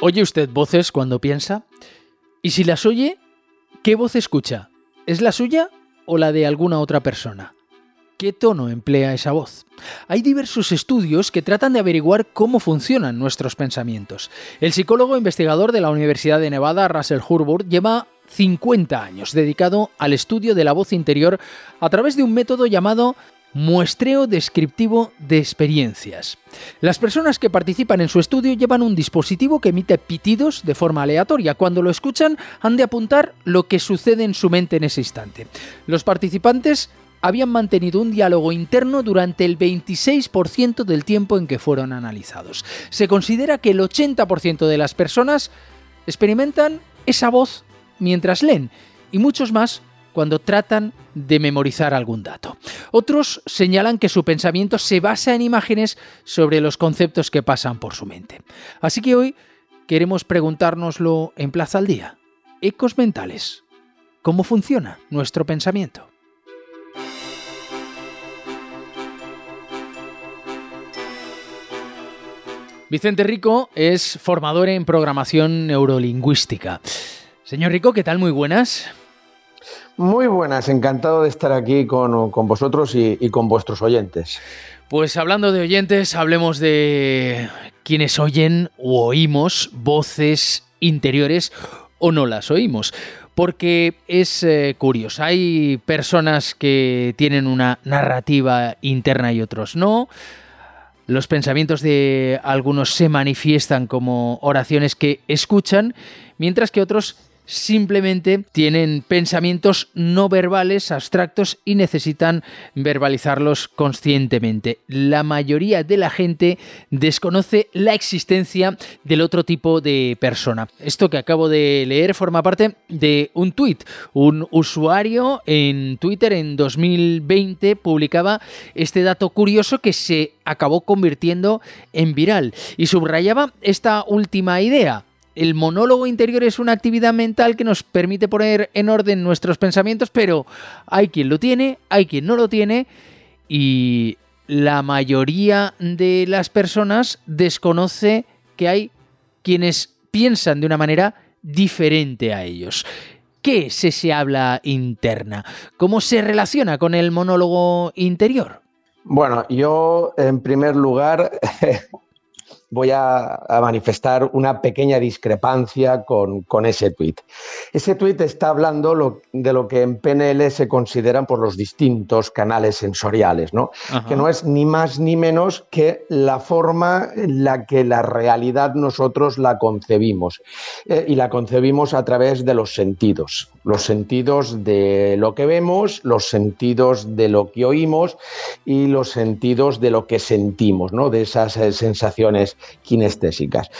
¿Oye usted voces cuando piensa? Y si las oye, ¿qué voz escucha? ¿Es la suya o la de alguna otra persona? ¿Qué tono emplea esa voz? Hay diversos estudios que tratan de averiguar cómo funcionan nuestros pensamientos. El psicólogo investigador de la Universidad de Nevada, Russell Hurburg, lleva 50 años dedicado al estudio de la voz interior a través de un método llamado muestreo descriptivo de experiencias. Las personas que participan en su estudio llevan un dispositivo que emite pitidos de forma aleatoria. Cuando lo escuchan, han de apuntar lo que sucede en su mente en ese instante. Los participantes habían mantenido un diálogo interno durante el 26% del tiempo en que fueron analizados. Se considera que el 80% de las personas experimentan esa voz mientras leen y muchos más cuando tratan de memorizar algún dato. Otros señalan que su pensamiento se basa en imágenes sobre los conceptos que pasan por su mente. Así que hoy queremos preguntárnoslo en Plaza al Día. Ecos mentales. ¿Cómo funciona nuestro pensamiento? Vicente Rico es formador en programación neurolingüística. Señor Rico, ¿qué tal? Muy buenas. Muy buenas, encantado de estar aquí con, vosotros y, y, con vuestros oyentes. Pues hablando de oyentes, hablemos de quienes oyen o oímos voces interiores o no las oímos. Porque es eh, curioso, hay personas que tienen una narrativa interna y otros no. Los pensamientos de algunos se manifiestan como oraciones que escuchan, mientras que otros simplemente tienen pensamientos no verbales, abstractos y necesitan verbalizarlos conscientemente. La mayoría de la gente desconoce la existencia del otro tipo de persona. Esto que acabo de leer forma parte de un tuit. Un usuario en Twitter en 2020 publicaba este dato curioso que se acabó convirtiendo en viral y subrayaba esta última idea el monólogo interior es una actividad mental que nos permite poner en orden nuestros pensamientos, pero hay quien lo tiene, hay quien no lo tiene y la mayoría de las personas desconoce que hay quienes piensan de una manera diferente a ellos. ¿Qué es ese habla interna? ¿Cómo se relaciona con el monólogo interior? Bueno, yo en primer lugar voy a, manifestar una pequeña discrepancia con, ese tuit. Ese tuit está hablando de lo que en PNL se consideran por los distintos canales sensoriales, ¿no? que no es ni más ni menos que la forma en la que la realidad nosotros la concebimos. Eh, y la concebimos a través de los sentidos los sentidos de lo que vemos, los sentidos de lo que oímos y los sentidos de lo que sentimos, ¿no? de esas eh, sensaciones kinestésicas.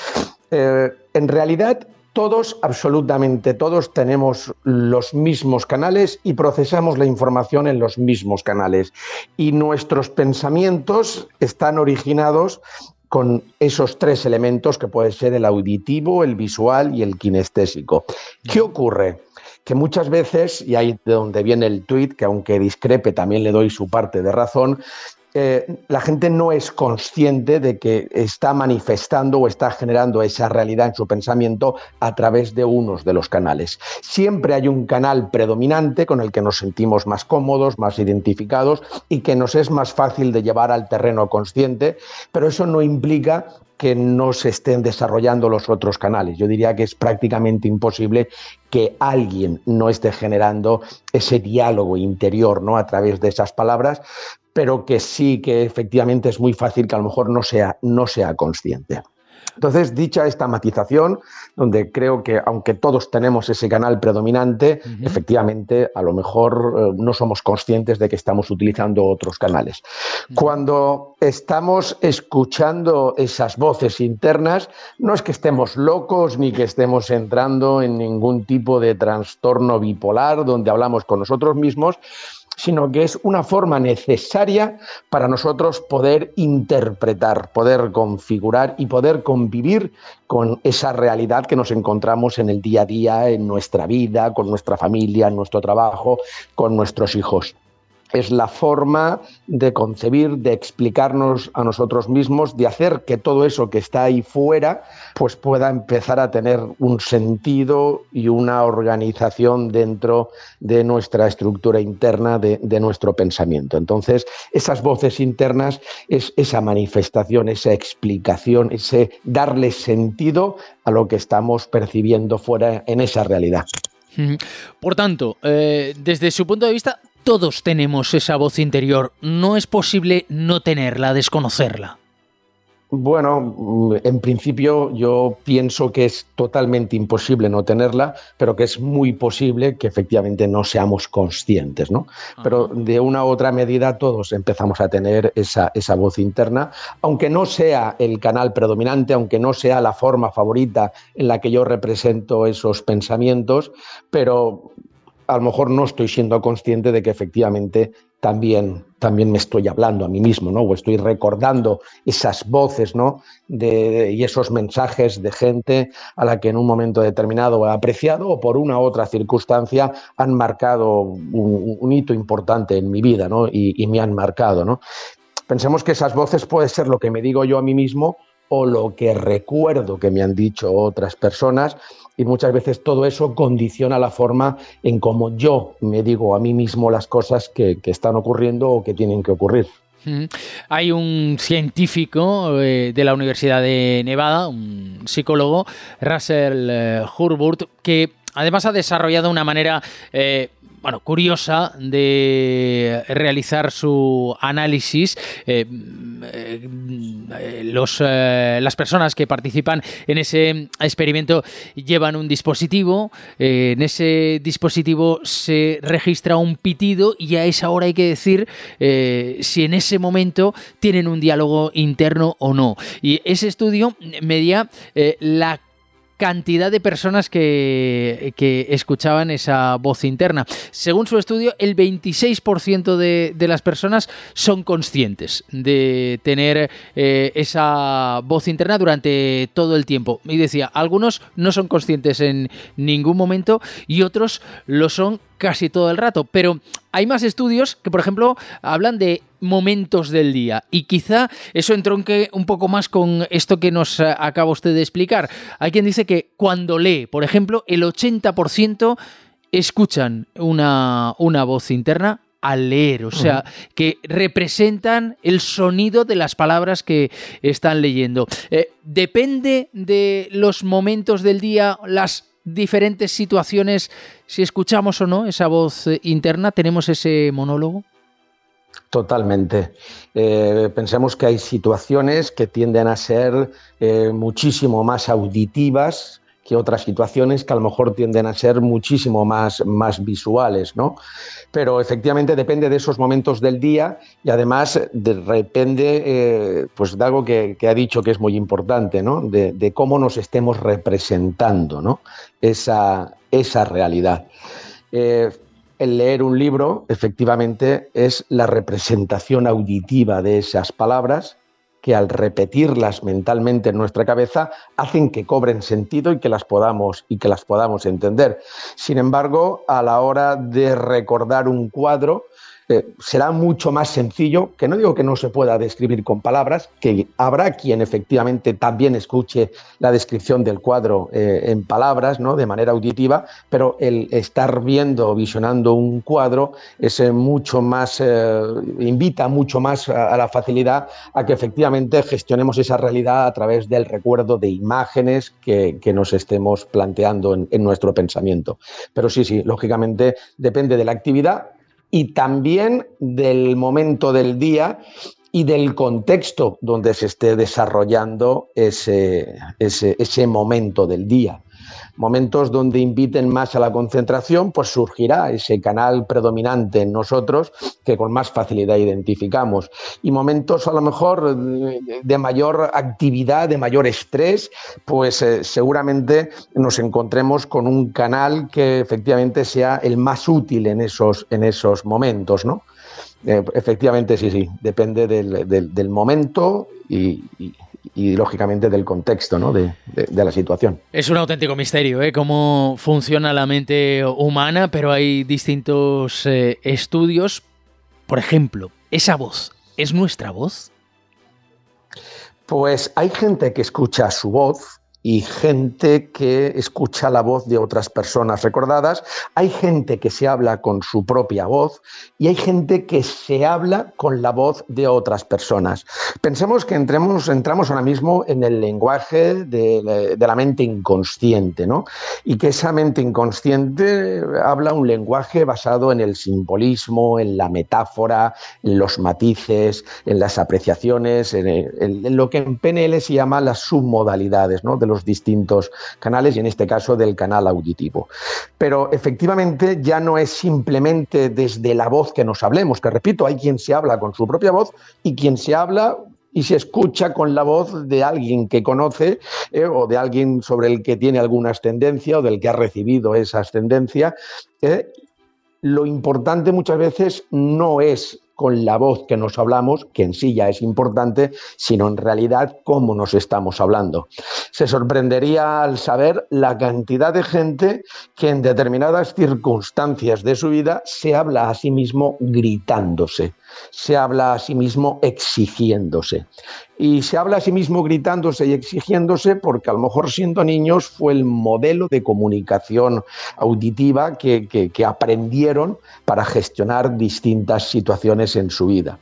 Eh, en realidad, todos, absolutamente todos, tenemos los mismos canales y procesamos la información en los mismos canales. Y nuestros pensamientos están originados con esos tres elementos que pueden ser el auditivo, el visual y el kinestésico. ¿Qué ocurre? que muchas veces, y ahí de donde viene el tuit, que aunque discrepe también le doy su parte de razón, eh, la gente no es consciente de que está manifestando o está generando esa realidad en su pensamiento a través de unos de los canales. Siempre hay un canal predominante con el que nos sentimos más cómodos, más identificados y que nos es más fácil de llevar al terreno consciente, pero eso no implica que no se estén desarrollando los otros canales. Yo diría que es prácticamente imposible que alguien no esté generando ese diálogo interior ¿no? a través de esas palabras, pero que sí que efectivamente es muy fácil que a lo mejor no sea, no sea consciente. Entonces, dicha esta matización, donde creo que aunque todos tenemos ese canal predominante, efectivamente a lo mejor eh, no somos conscientes de que estamos utilizando otros canales. Cuando estamos escuchando esas voces internas, no es que estemos locos ni que estemos entrando en ningún tipo de trastorno bipolar donde hablamos con nosotros mismos, sino que es una forma necesaria para nosotros poder interpretar, poder configurar y poder convivir con esa realidad que nos encontramos en el día a día, en nuestra vida, con nuestra familia, en nuestro trabajo, con nuestros hijos. Es la forma de concebir, de explicarnos a nosotros mismos, de hacer que todo eso que está ahí fuera, pues pueda empezar a tener un sentido y una organización dentro de nuestra estructura interna, de, nuestro pensamiento. Entonces, esas voces internas es esa manifestación, esa explicación, ese darle sentido a lo que estamos percibiendo fuera en esa realidad. Por tanto, eh, desde su punto de vista, todos tenemos esa voz interior. No es posible no tenerla, desconocerla. Bueno, en principio yo pienso que es totalmente imposible no tenerla, pero que es muy posible que efectivamente no seamos conscientes, ¿no? Pero de una u otra medida todos empezamos a tener esa, esa voz interna, aunque no sea el canal predominante, aunque no sea la forma favorita en la que yo represento esos pensamientos, pero a lo mejor no estoy siendo consciente de que efectivamente también, también me estoy hablando a mí mismo, ¿no? O estoy recordando esas voces, ¿no? Y esos mensajes de gente a la que en un momento determinado he apreciado o por una u otra circunstancia han marcado un, hito importante en mi vida, ¿no? Y, y me han marcado, ¿no? Pensemos que esas voces puede ser lo que me digo yo a mí mismo o lo que recuerdo que me han dicho otras personas y muchas veces todo eso condiciona la forma en cómo yo me digo a mí mismo las cosas que, están ocurriendo o que tienen que ocurrir. Hay un científico eh, de la Universidad de Nevada, un psicólogo, Russell eh, Hurburd, que además ha desarrollado una manera eh, bueno, curiosa de realizar su análisis. Eh, eh, los, eh, las personas que participan en ese experimento llevan un dispositivo. en ese dispositivo se registra un pitido y a esa hora hay que decir si en ese momento tienen un diálogo interno o no. Y ese estudio medía la cantidad de personas que, escuchaban esa voz interna. Según su estudio, el 26% de, de, las personas son conscientes de tener eh, esa voz interna durante todo el tiempo. Y decía, algunos no son conscientes en ningún momento y otros lo son casi todo el rato. Pero hay más estudios que, por ejemplo, hablan de momentos del día y quizá eso entronque un poco más con esto que nos eh, acaba usted de explicar. Hay quien dice que cuando lee, por ejemplo, el 80% escuchan una, una voz interna al leer, o sea, que representan el sonido de las palabras que están leyendo. Eh, depende de los momentos del día, las diferentes situaciones, si escuchamos o no esa voz eh, interna, tenemos ese monólogo? Totalmente. Eh, pensemos que hay situaciones que tienden a ser eh, muchísimo más auditivas que otras situaciones que a lo mejor tienden a ser muchísimo más, más visuales, ¿no? Pero efectivamente depende de esos momentos del día y además depende pues de algo que, ha dicho que es muy importante, ¿no? De, cómo nos estemos representando, ¿no? Esa, esa realidad. Eh, el leer un libro efectivamente es la representación auditiva de esas palabras que al repetirlas mentalmente en nuestra cabeza hacen que cobren sentido y que las podamos y que las podamos entender. Sin embargo, a la hora de recordar un cuadro, eh, será mucho más sencillo, que no digo que no se pueda describir con palabras, que habrá quien efectivamente también escuche la descripción del cuadro eh, en palabras, ¿no? de manera auditiva, pero el estar viendo o visionando un cuadro es eh, mucho más, invita mucho más a, la facilidad a que efectivamente gestionemos esa realidad a través del recuerdo de imágenes que, nos estemos planteando en nuestro pensamiento. Pero sí, sí, lógicamente depende de la actividad y también del momento del día y del contexto donde se esté desarrollando ese, ese, momento del día momentos donde inviten más a la concentración, pues surgirá ese canal predominante en nosotros que con más facilidad identificamos. Y momentos a lo mejor de mayor actividad, de mayor estrés, pues eh, seguramente nos encontremos con un canal que efectivamente sea el más útil en esos, en esos momentos, ¿no? Eh, efectivamente, sí, sí, depende del, momento y y lógicamente del contexto ¿no? de, la situación. Es un auténtico misterio ¿eh? cómo funciona la mente humana, pero hay distintos eh, estudios por ejemplo, esa voz, ¿es nuestra voz? Pues hay gente que escucha su voz y gente que escucha la voz de otras personas recordadas, hay gente que se habla con su propia voz y hay gente que se habla con la voz de otras personas. Pensemos que entremos, entramos ahora mismo en el lenguaje de, la mente inconsciente, ¿no? Y que esa mente inconsciente habla un lenguaje basado en el simbolismo, en la metáfora, en los matices, en las apreciaciones, en, en lo que en PNL se llama las submodalidades, ¿no? Los distintos canales y en este caso del canal auditivo. Pero efectivamente ya no es simplemente desde la voz que nos hablemos, que repito, hay quien se habla con su propia voz y quien se habla y se escucha con la voz de alguien que conoce eh, o de alguien sobre el que tiene alguna ascendencia o del que ha recibido esa ascendencia. Eh, lo importante muchas veces no es con la voz que nos hablamos, que en sí ya es importante, sino en realidad cómo nos estamos hablando. Se sorprendería al saber la cantidad de gente que en determinadas circunstancias de su vida se habla a sí mismo gritándose, se habla a sí mismo exigiéndose. Y se habla a sí mismo gritándose y exigiéndose porque a lo mejor siendo niños fue el modelo de comunicación auditiva que, aprendieron para gestionar distintas situaciones en su vida.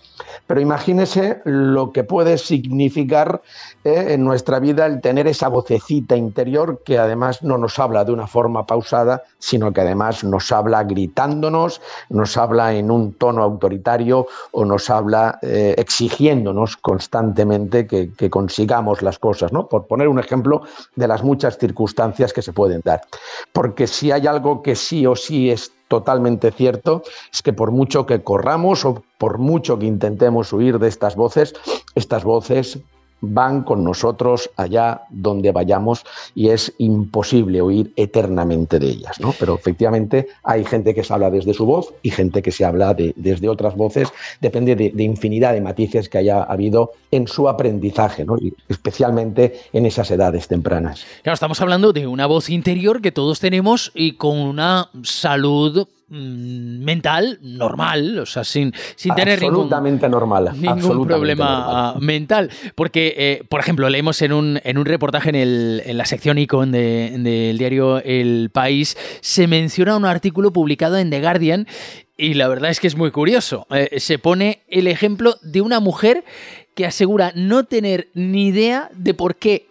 Pero imagínese lo que puede significar eh, en nuestra vida el tener esa vocecita interior que además no nos habla de una forma pausada, sino que además nos habla gritándonos, nos habla en un tono autoritario o nos habla eh, exigiéndonos constantemente que, que, consigamos las cosas, ¿no? Por poner un ejemplo de las muchas circunstancias que se pueden dar. Porque si hay algo que sí o sí es totalmente cierto es que por mucho que corramos o por mucho que intentemos huir de estas voces, estas voces van con nosotros allá donde vayamos y es imposible huir eternamente de ellas, ¿no? Pero efectivamente hay gente que se habla desde su voz y gente que se habla desde otras voces, depende de, infinidad de matices que haya habido en su aprendizaje, ¿no? Especialmente en esas edades tempranas. Claro, estamos hablando de una voz interior que todos tenemos y con una salud Mm, mental normal, o sea, sin, sin tener ningún, normal, ningún problema mental. Porque, eh, por ejemplo, leemos en un, en un reportaje en, el, en la sección Icon del diario El País, se menciona un artículo publicado en The Guardian y la verdad es que es muy curioso. Eh, se pone el ejemplo de una mujer que asegura no tener ni idea de por qué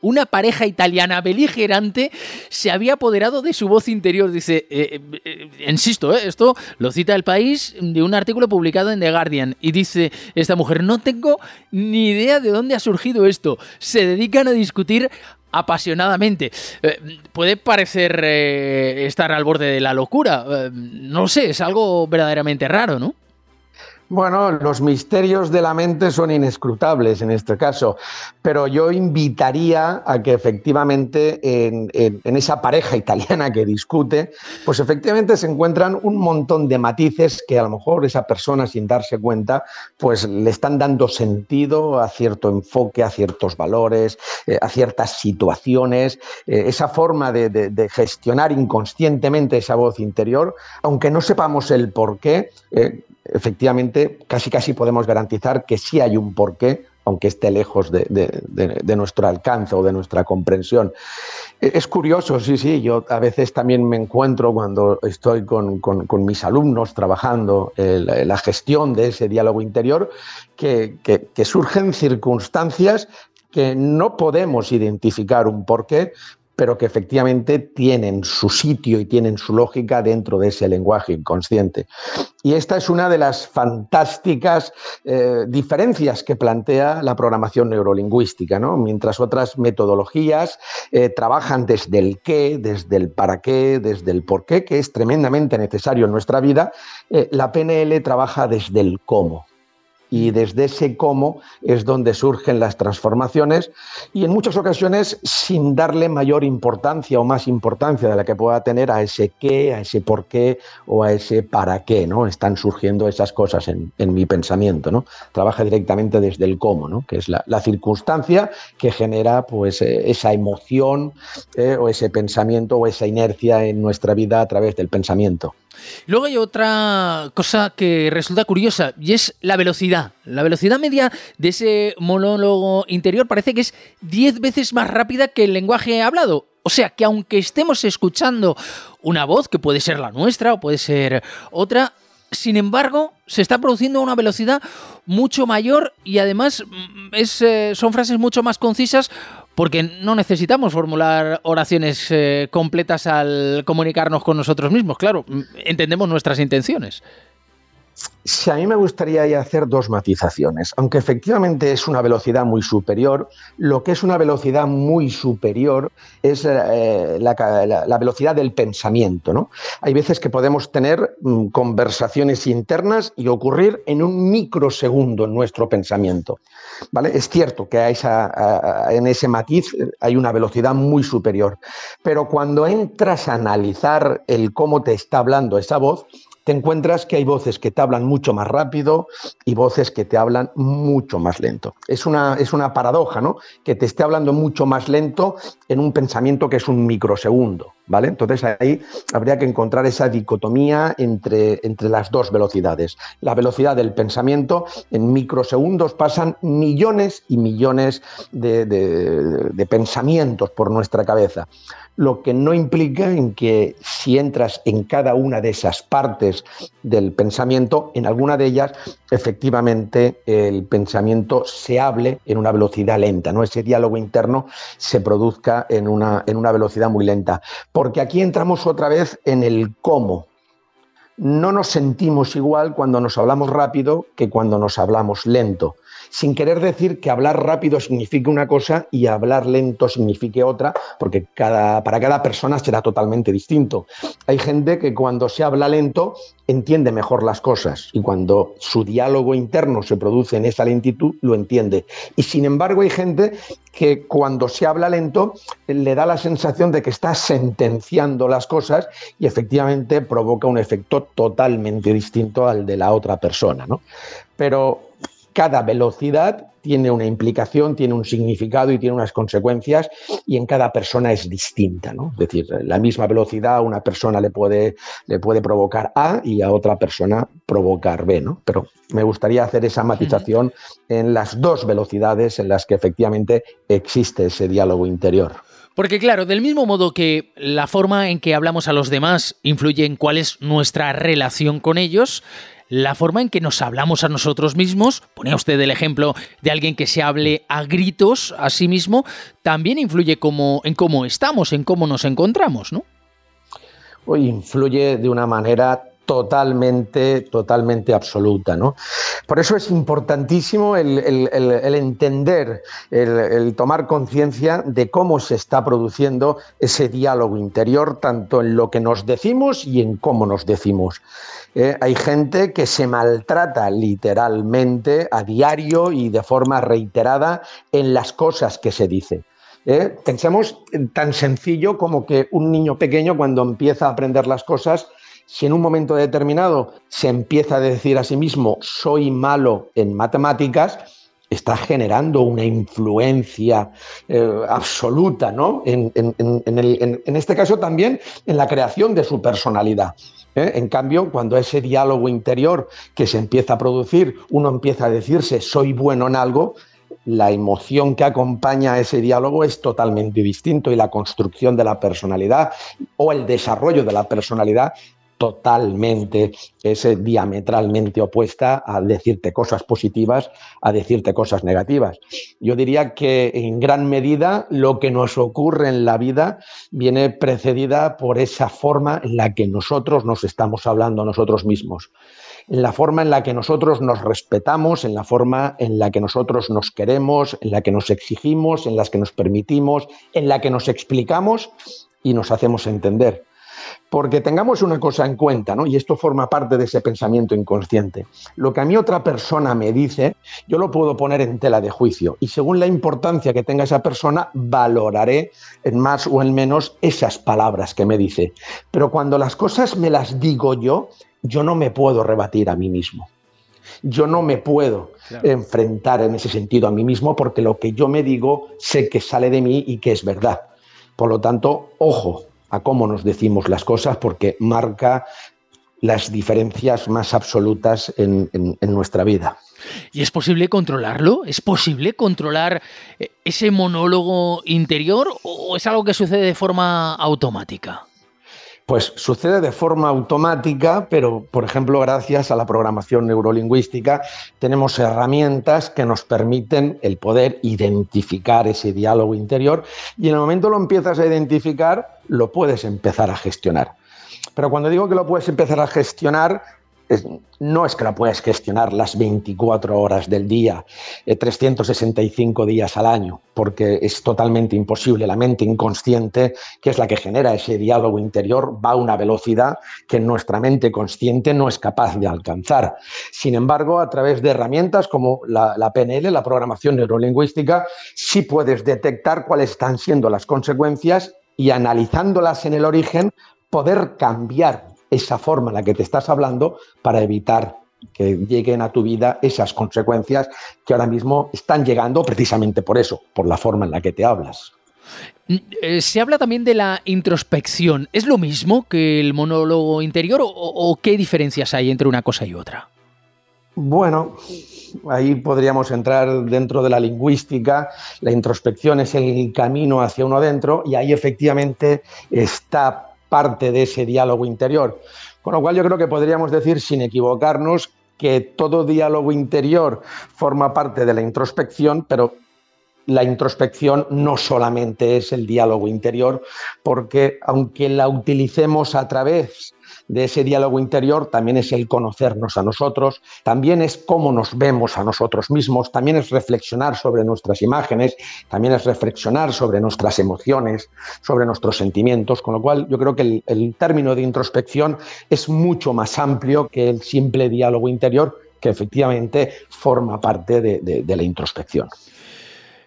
una pareja italiana beligerante se había apoderado de su voz interior. Dice, eh, eh, eh, insisto, esto lo cita el país de un artículo publicado en The Guardian. Y dice esta mujer, no tengo ni idea de dónde ha surgido esto. Se dedican a discutir apasionadamente. puede parecer estar al borde de la locura. no sé, es algo verdaderamente raro, ¿no? Bueno, los misterios de la mente son inescrutables en este caso, pero yo invitaría a que efectivamente en, esa pareja italiana que discute, pues efectivamente se encuentran un montón de matices que a lo mejor esa persona sin darse cuenta, pues le están dando sentido a cierto enfoque, a ciertos valores, eh, a ciertas situaciones, eh, esa forma de, gestionar inconscientemente esa voz interior, aunque no sepamos el por qué. Eh, efectivamente casi casi podemos garantizar que sí hay un porqué, aunque esté lejos de, nuestro alcance o de nuestra comprensión. E, es curioso, sí, sí, yo a veces también me encuentro cuando estoy con, mis alumnos trabajando la gestión de ese diálogo interior, que, que surgen circunstancias que no podemos identificar un porqué, pero que efectivamente tienen su sitio y tienen su lógica dentro de ese lenguaje inconsciente. Y esta es una de las fantásticas eh, diferencias que plantea la programación neurolingüística, ¿no? mientras otras metodologías eh, trabajan desde el qué, desde el para qué, desde el por qué, que es tremendamente necesario en nuestra vida, eh, la PNL trabaja desde el cómo y desde ese cómo es donde surgen las transformaciones y en muchas ocasiones sin darle mayor importancia o más importancia de la que pueda tener a ese qué, a ese por qué o a ese para qué, ¿no? Están surgiendo esas cosas en, mi pensamiento, ¿no? Trabaja directamente desde el cómo, ¿no? Que es la, circunstancia que genera pues eh, esa emoción eh, o ese pensamiento o esa inercia en nuestra vida a través del pensamiento. Luego hay otra cosa que resulta curiosa y es la velocidad. La velocidad media de ese monólogo interior parece que es 10 veces más rápida que el lenguaje hablado. O sea que aunque estemos escuchando una voz, que puede ser la nuestra o puede ser otra, sin embargo, se está produciendo a una velocidad mucho mayor y además mm, eh, son frases mucho más concisas porque no necesitamos formular oraciones eh, completas al comunicarnos con nosotros mismos. Claro, entendemos nuestras intenciones. Sí, a mí me gustaría hacer dos matizaciones. Aunque efectivamente es una velocidad muy superior, lo que es una velocidad muy superior es eh, la, velocidad del pensamiento. ¿no? Hay veces que podemos tener mm, conversaciones internas y ocurrir en un microsegundo en nuestro pensamiento. ¿vale? Es cierto que en ese matiz hay una velocidad muy superior, pero cuando entras a analizar el cómo te está hablando esa voz, te encuentras que hay voces que te hablan mucho más rápido y voces que te hablan mucho más lento. Es una, es una paradoja, ¿no? Que te esté hablando mucho más lento en un pensamiento que es un microsegundo, ¿vale? Entonces ahí habría que encontrar esa dicotomía entre, entre las dos velocidades. La velocidad del pensamiento, en microsegundos pasan millones y millones de pensamientos por nuestra cabeza lo que no implica en que si entras en cada una de esas partes del pensamiento, en alguna de ellas efectivamente el pensamiento se hable en una velocidad lenta, ¿no? Ese diálogo interno se produzca en una, en una velocidad muy lenta. Porque aquí entramos otra vez en el cómo. No nos sentimos igual cuando nos hablamos rápido que cuando nos hablamos lento sin querer decir que hablar rápido signifique una cosa y hablar lento signifique otra, porque para cada persona será totalmente distinto. Hay gente que cuando se habla lento entiende mejor las cosas y cuando su diálogo interno se produce en esa lentitud, lo entiende. Y sin embargo hay gente que cuando se habla lento le da la sensación de que está sentenciando las cosas y efectivamente provoca un efecto totalmente distinto al de la otra persona. ¿no? Pero cada velocidad tiene una implicación, tiene un significado y tiene unas consecuencias y en cada persona es distinta. ¿no? Es decir, la misma velocidad a una persona le puede, le puede provocar A y a otra persona provocar B. ¿no? Pero me gustaría hacer esa matización en las dos velocidades en las que efectivamente existe ese diálogo interior. Porque claro, del mismo modo que la forma en que hablamos a los demás influye en cuál es nuestra relación con ellos, la forma en que nos hablamos a nosotros mismos, ponía usted el ejemplo de alguien que se hable a gritos a sí mismo, también influye como, en cómo estamos, en cómo nos encontramos, ¿no? Influye de una manera totalmente, totalmente absoluta. ¿no? Por eso es importantísimo el, entender, el, tomar conciencia de cómo se está produciendo ese diálogo interior, tanto en lo que nos decimos y en cómo nos decimos. Eh, hay gente que se maltrata literalmente a diario y de forma reiterada en las cosas que se dice. ¿eh? Pensemos tan sencillo como que un niño pequeño cuando empieza a aprender las cosas si en un momento determinado se empieza a decir a sí mismo soy malo en matemáticas, está generando una influencia eh, absoluta, ¿no? En, este caso también en la creación de su personalidad. ¿eh? En cambio, cuando ese diálogo interior que se empieza a producir, uno empieza a decirse soy bueno en algo, la emoción que acompaña a ese diálogo es totalmente distinto y la construcción de la personalidad o el desarrollo de la personalidad totalmente, es diametralmente opuesta a decirte cosas positivas, a decirte cosas negativas. Yo diría que en gran medida lo que nos ocurre en la vida viene precedida por esa forma en la que nosotros nos estamos hablando a nosotros mismos en la forma en la que nosotros nos respetamos, en la forma en la que nosotros nos queremos, en la que nos exigimos, en las que nos permitimos, en la que nos explicamos y nos hacemos entender. Porque tengamos una cosa en cuenta, ¿no? Y esto forma parte de ese pensamiento inconsciente. Lo que a mí otra persona me dice, yo lo puedo poner en tela de juicio. Y según la importancia que tenga esa persona, valoraré en más o en menos esas palabras que me dice. Pero cuando las cosas me las digo yo, yo no me puedo rebatir a mí mismo. Yo no me puedo enfrentar en ese sentido a mí mismo porque lo que yo me digo sé que sale de mí y que es verdad. Por lo tanto, ojo, a cómo nos decimos las cosas porque marca las diferencias más absolutas en, nuestra vida. ¿Y es posible controlarlo? ¿Es posible controlar eh, ese monólogo interior o es algo que sucede de forma automática? Pues sucede de forma automática, pero por ejemplo, gracias a la programación neurolingüística, tenemos herramientas que nos permiten el poder identificar ese diálogo interior y en el momento lo empiezas a identificar, lo puedes empezar a gestionar. Pero cuando digo que lo puedes empezar a gestionar, no es que la puedas gestionar las 24 horas del día, 365 eh, días al año, porque es totalmente imposible. La mente inconsciente, que es la que genera ese diálogo interior, va a una velocidad que nuestra mente consciente no es capaz de alcanzar. Sin embargo, a través de herramientas como la, la PNL, la programación neurolingüística, sí puedes detectar cuáles están siendo las consecuencias y analizándolas en el origen, poder cambiar esa forma en la que te estás hablando para evitar que lleguen a tu vida esas consecuencias que ahora mismo están llegando precisamente por eso, por la forma en la que te hablas. Eh, se habla también de la introspección. ¿Es lo mismo que el monólogo interior o, qué diferencias hay entre una cosa y otra? Bueno, ahí podríamos entrar dentro de la lingüística. La introspección es el camino hacia uno adentro y ahí efectivamente está parte de ese diálogo interior. Con lo cual yo creo que podríamos decir, sin equivocarnos, que todo diálogo interior forma parte de la introspección, pero la introspección no solamente es el diálogo interior, porque aunque la utilicemos a través de ese diálogo interior también es el conocernos a nosotros, también es cómo nos vemos a nosotros mismos, también es reflexionar sobre nuestras imágenes, también es reflexionar sobre nuestras emociones, sobre nuestros sentimientos, con lo cual yo creo que el, término de introspección es mucho más amplio que el simple diálogo interior que efectivamente forma parte de la introspección.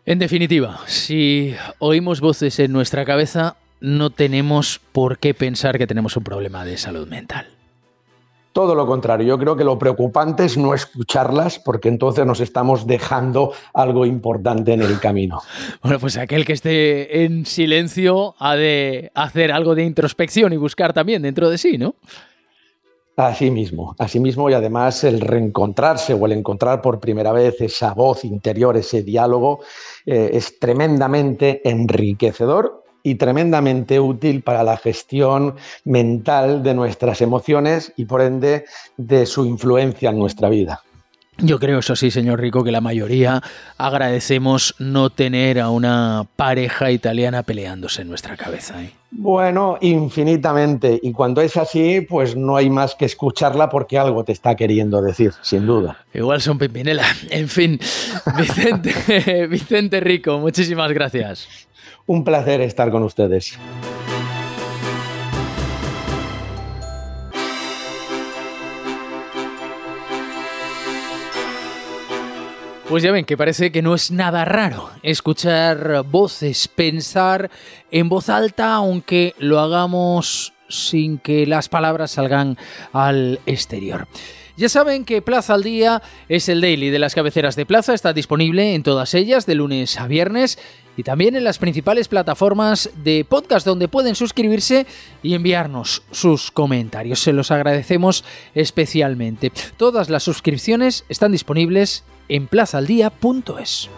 En definitiva, si oímos voces en nuestra cabeza, no tenemos por qué pensar que tenemos un problema de salud mental. Todo lo contrario, yo creo que lo preocupante es no escucharlas porque entonces nos estamos dejando algo importante en el camino. Bueno, pues aquel que esté en silencio ha de hacer algo de introspección y buscar también dentro de sí, ¿no? Así mismo, así mismo y además el reencontrarse o el encontrar por primera vez esa voz interior, ese diálogo, eh, es tremendamente enriquecedor y tremendamente útil para la gestión mental de nuestras emociones y por ende de su influencia en nuestra vida. Yo creo, eso sí, señor Rico, que la mayoría agradecemos no tener a una pareja italiana peleándose en nuestra cabeza. ¿eh? Bueno, infinitamente. Y cuando es así, pues no hay más que escucharla porque algo te está queriendo decir, sin duda. Igual son Pimpinela. En fin, Vicente, Vicente Rico, muchísimas gracias. Un placer estar con ustedes. Pues ya ven que parece que no es nada raro escuchar voces, pensar en voz alta, aunque lo hagamos sin que las palabras salgan al exterior. Ya saben que Plaza al Día es el daily de las cabeceras de Plaza, está disponible en todas ellas de lunes a viernes y también en las principales plataformas de podcast donde pueden suscribirse y enviarnos sus comentarios. Se los agradecemos especialmente. Todas las suscripciones están disponibles en plazaldía.es.